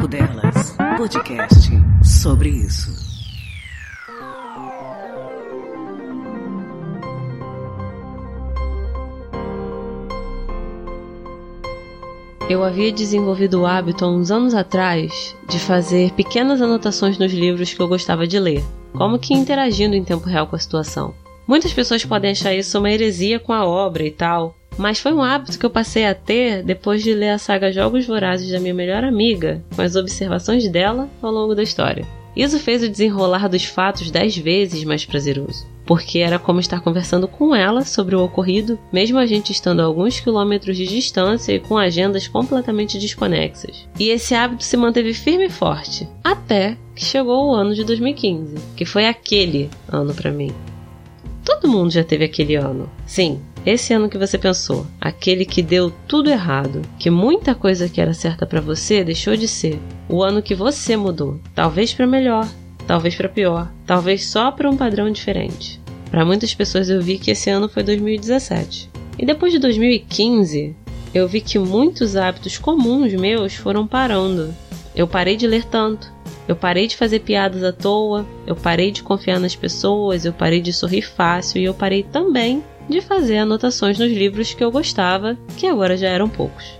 Papo Delas, podcast sobre isso. Eu havia desenvolvido o hábito há uns anos atrás de fazer pequenas anotações nos livros que eu gostava de ler, como que interagindo em tempo real com a situação. Muitas pessoas podem achar isso uma heresia com a obra e tal, mas foi um hábito que eu passei a ter depois de ler a saga Jogos Vorazes da minha melhor amiga, com as observações dela ao longo da história. Isso fez o desenrolar dos fatos dez vezes mais prazeroso, porque era como estar conversando com ela sobre o ocorrido, mesmo a gente estando a alguns quilômetros de distância e com agendas completamente desconexas. E esse hábito se manteve firme e forte, até que chegou o ano de 2015, que foi aquele ano para mim. Todo mundo já teve aquele ano. Sim, esse ano que você pensou, aquele que deu tudo errado, que muita coisa que era certa para você deixou de ser. O ano que você mudou, talvez para melhor, talvez para pior, talvez só para um padrão diferente. Para muitas pessoas eu vi que esse ano foi 2017. E depois de 2015, eu vi que muitos hábitos comuns meus foram parando. Eu parei de ler tanto, eu parei de fazer piadas à toa, eu parei de confiar nas pessoas, eu parei de sorrir fácil e eu parei também de fazer anotações nos livros que eu gostava, que agora já eram poucos.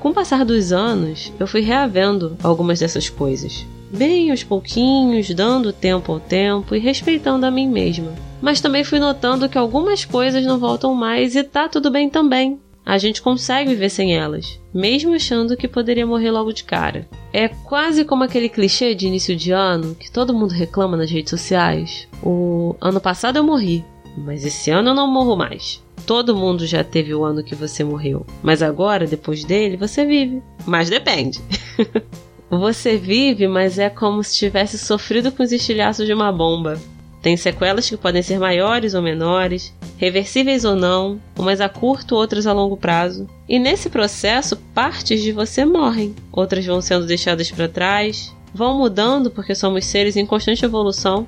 Com o passar dos anos, eu fui reavendo algumas dessas coisas, bem aos pouquinhos, dando tempo ao tempo e respeitando a mim mesma. Mas também fui notando que algumas coisas não voltam mais e tá tudo bem também. A gente consegue viver sem elas, mesmo achando que poderia morrer logo de cara. É quase como aquele clichê de início de ano que todo mundo reclama nas redes sociais. O ano passado eu morri, mas esse ano eu não morro mais. Todo mundo já teve o ano que você morreu, mas agora, depois dele, você vive. Mas depende. você vive, mas é como se tivesse sofrido com os estilhaços de uma bomba. Tem sequelas que podem ser maiores ou menores, reversíveis ou não, umas a curto, outras a longo prazo. E nesse processo, partes de você morrem, outras vão sendo deixadas para trás, vão mudando porque somos seres em constante evolução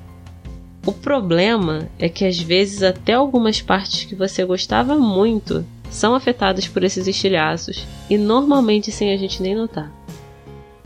o problema é que às vezes até algumas partes que você gostava muito são afetadas por esses estilhaços e normalmente sem a gente nem notar.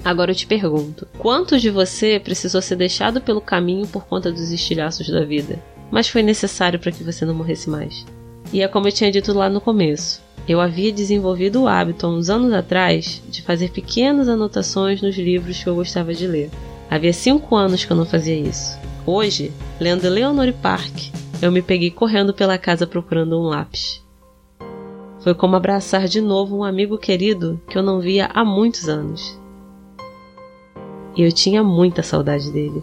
Agora eu te pergunto: quantos de você precisou ser deixado pelo caminho por conta dos estilhaços da vida, mas foi necessário para que você não morresse mais? E é como eu tinha dito lá no começo: eu havia desenvolvido o hábito há uns anos atrás de fazer pequenas anotações nos livros que eu gostava de ler. Havia cinco anos que eu não fazia isso. Hoje, lendo Leonore Park, eu me peguei correndo pela casa procurando um lápis. Foi como abraçar de novo um amigo querido que eu não via há muitos anos. E eu tinha muita saudade dele.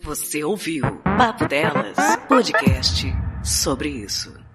Você ouviu Papo Delas, podcast sobre isso.